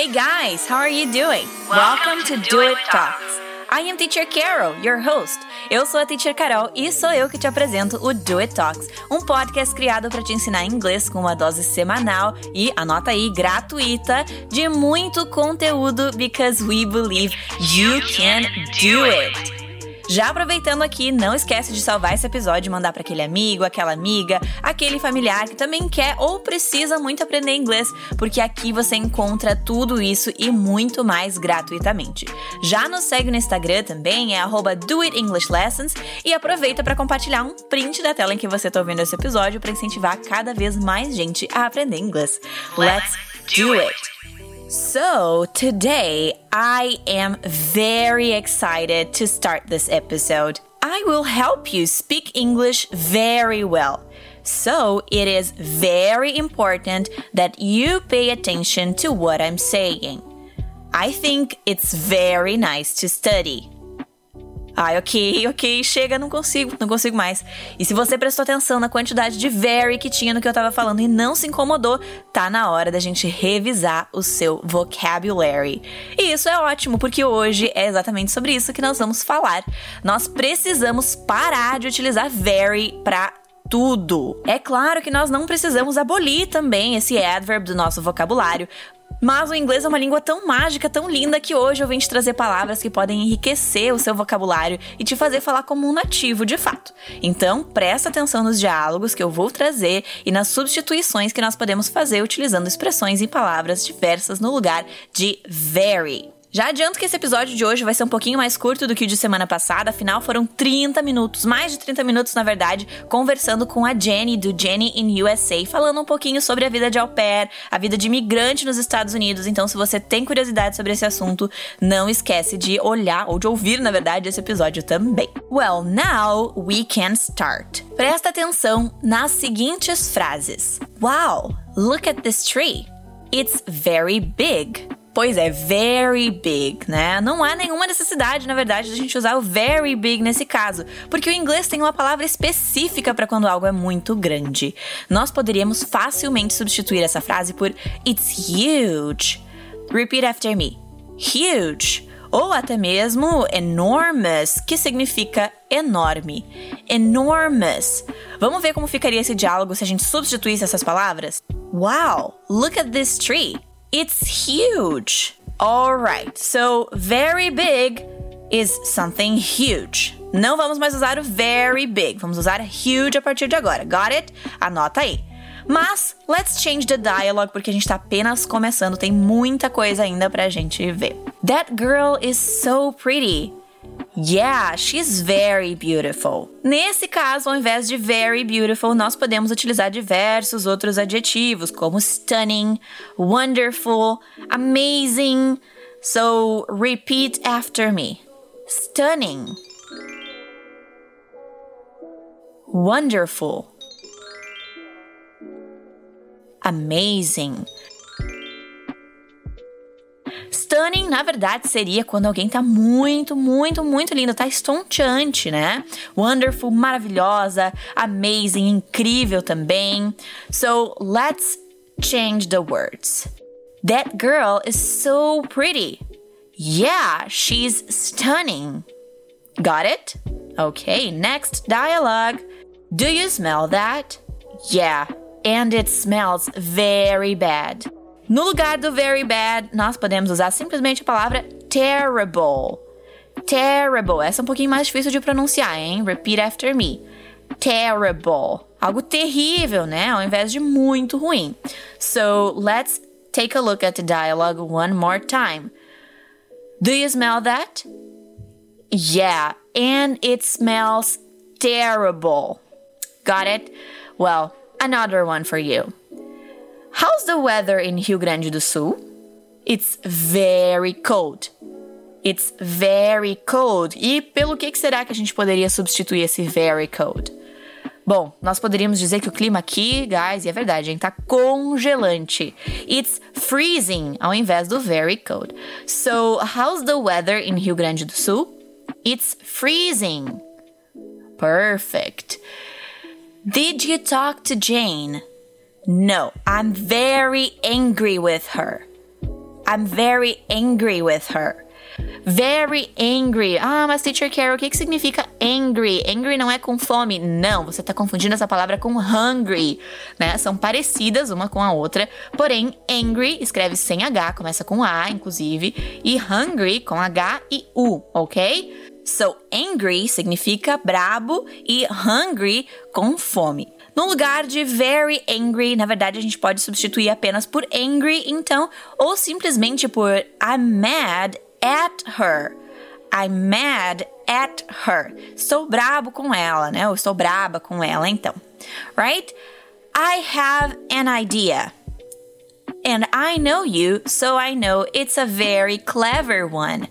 Hey guys, how are you doing? Welcome, to, Do It Talks. I am Teacher Carol, your host. Eu sou a Teacher Carol e sou eu que te apresento o Do It Talks, um podcast criado para te ensinar inglês com uma dose semanal e, anota aí, gratuita de muito conteúdo because we believe you can do it. Já aproveitando aqui, não esquece de salvar esse episódio e mandar para aquele amigo, aquela amiga, aquele familiar que também quer ou precisa muito aprender inglês, porque aqui você encontra tudo isso e muito mais gratuitamente. Já nos segue no Instagram também, é @doitenglish_lessons e aproveita para compartilhar um print da tela em que você está ouvindo esse episódio para incentivar cada vez mais gente a aprender inglês. Let's do it! So, today I am very excited to start this episode. I will help you speak English very well. So, it is very important that you pay attention to what I'm saying. I think it's very nice to study. Ai, ok, ok, chega, não consigo, não consigo mais. E se você prestou atenção na quantidade de very que tinha no que eu tava falando e não se incomodou, tá na hora da gente revisar o seu vocabulary. E isso é ótimo, porque hoje é exatamente sobre isso que nós vamos falar. Nós precisamos parar de utilizar very para tudo. É claro que nós não precisamos abolir também esse adverb do nosso vocabulário, mas o inglês é uma língua tão mágica, tão linda, que hoje eu vim te trazer palavras que podem enriquecer o seu vocabulário e te fazer falar como um nativo de fato. Então, presta atenção nos diálogos que eu vou trazer e nas substituições que nós podemos fazer utilizando expressões e palavras diversas no lugar de very. Já adianto que esse episódio de hoje vai ser um pouquinho mais curto do que o de semana passada, afinal foram 30 minutos, mais de 30 minutos na verdade, conversando com a Jenny do Jenny in USA, falando um pouquinho sobre a vida de au pair, a vida de imigrante nos Estados Unidos. Então, se você tem curiosidade sobre esse assunto, não esquece de olhar ou de ouvir, na verdade, esse episódio também. Well, now we can start. Presta atenção nas seguintes frases. Wow, look at this tree. It's very big. Pois é, very big, né? Não há nenhuma necessidade, na verdade, de a gente usar o very big nesse caso, porque o inglês tem uma palavra específica para quando algo é muito grande. Nós poderíamos facilmente substituir essa frase por it's huge. Repeat after me. Huge. Ou até mesmo enormous, que significa enorme. Enormous. Vamos ver como ficaria esse diálogo se a gente substituísse essas palavras? Wow, look at this tree. It's huge. All right, so very big is something huge. Não vamos mais usar o very big, vamos usar huge a partir de agora. Got it? Anota aí. Mas let's change the dialogue porque a gente tá apenas começando, tem muita coisa ainda pra gente ver. That girl is so pretty. Yeah, she's very beautiful. Nesse caso, ao invés de very beautiful, nós podemos utilizar diversos outros adjetivos, como stunning, wonderful, amazing. So, repeat after me. Stunning. Wonderful. Amazing. Stunning, na verdade, seria quando alguém tá muito, muito, muito lindo, tá estonteante, né? Wonderful, maravilhosa, amazing, incrível também. So, let's change the words. That girl is so pretty. Yeah, she's stunning. Got it? Okay, next dialogue. Do you smell that? Yeah, and it smells very bad. No lugar do very bad, nós podemos usar simplesmente a palavra terrible. Terrible. Essa é um pouquinho mais difícil de pronunciar, hein? Repeat after me. Terrible. Algo terrível, né? Ao invés de muito ruim. So, let's take a look at the dialogue one more time. Do you smell that? Yeah, and it smells terrible. Got it? Well, another one for you. How's the weather in Rio Grande do Sul? It's very cold. It's very cold. E pelo que, será que a gente poderia substituir esse very cold? Bom, nós poderíamos dizer que o clima aqui, guys, e é verdade, hein, tá congelante. It's freezing ao invés do very cold. So, how's the weather in Rio Grande do Sul? It's freezing. Perfect. Did you talk to Jane? No, I'm very angry with her. I'm very angry with her. Very angry. Ah, mas teacher Carol, o que, que significa angry? Angry não é com fome. Não, você está confundindo essa palavra com hungry, né? São parecidas uma com a outra. Porém, angry escreve sem H, começa com A, inclusive. E hungry com H e U, ok? So, angry significa brabo e hungry com fome. No lugar de very angry, na verdade a gente pode substituir apenas por angry, então, ou simplesmente por I'm mad at her. I'm mad at her. Estou brabo com ela, né? Eu estou braba com ela, então. Right? I have an idea. And I know you, so I know it's a very clever one.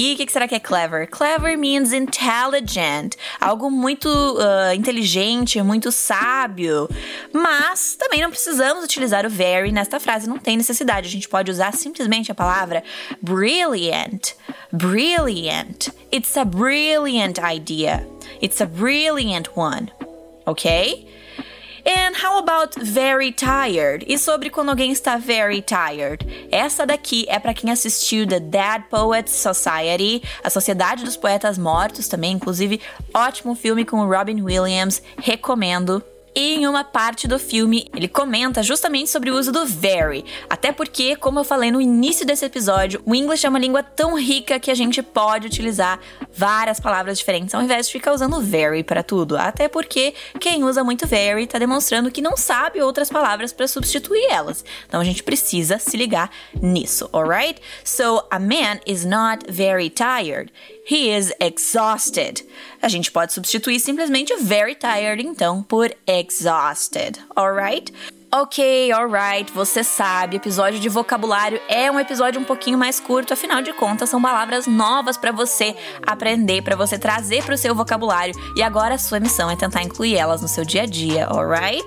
E o que, que, será que é clever? Clever means intelligent, algo muito uh, inteligente, muito sábio. Mas também não precisamos utilizar o very nesta frase, não tem necessidade. A gente pode usar simplesmente a palavra brilliant. Brilliant. It's a brilliant idea. It's a brilliant one. Ok? And how about very tired? E sobre quando alguém está very tired? Essa daqui é para quem assistiu The Dead Poets Society, a Sociedade dos Poetas Mortos também, inclusive ótimo filme com Robin Williams, recomendo. E em uma parte do filme, ele comenta justamente sobre o uso do very. Até porque, como eu falei no início desse episódio, o inglês é uma língua tão rica que a gente pode utilizar várias palavras diferentes ao invés de ficar usando very para tudo. Até porque quem usa muito very está demonstrando que não sabe outras palavras para substituir elas. Então a gente precisa se ligar nisso, alright? So, a man is not very tired. He is exhausted. A gente pode substituir simplesmente very tired então por exhausted, alright? Ok, alright, você sabe, episódio de vocabulário é um episódio um pouquinho mais curto, afinal de contas são palavras novas para você aprender, para você trazer para o seu vocabulário e agora a sua missão é tentar incluir elas no seu dia a dia, alright?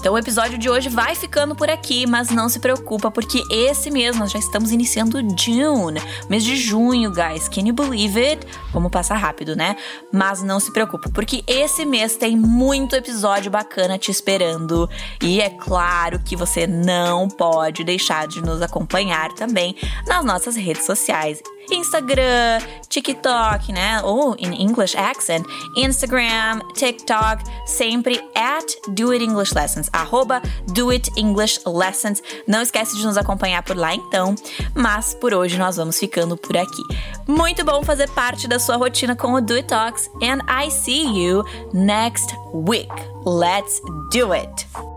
Então o episódio de hoje vai ficando por aqui, mas não se preocupa porque esse mês nós já estamos iniciando June, mês de junho, guys. Can you believe it? Vamos passar rápido, né? Mas não se preocupa porque esse mês tem muito episódio bacana te esperando e é claro que você não pode deixar de nos acompanhar também nas nossas redes sociais. Instagram, TikTok, né? Ou in English accent, Instagram, TikTok, sempre at Do It English Lessons, arroba Do It English Lessons. Não esquece de nos acompanhar por lá então, mas por hoje nós vamos ficando por aqui. Muito bom fazer parte da sua rotina com o Do It Talks and I see you next week. Let's do it!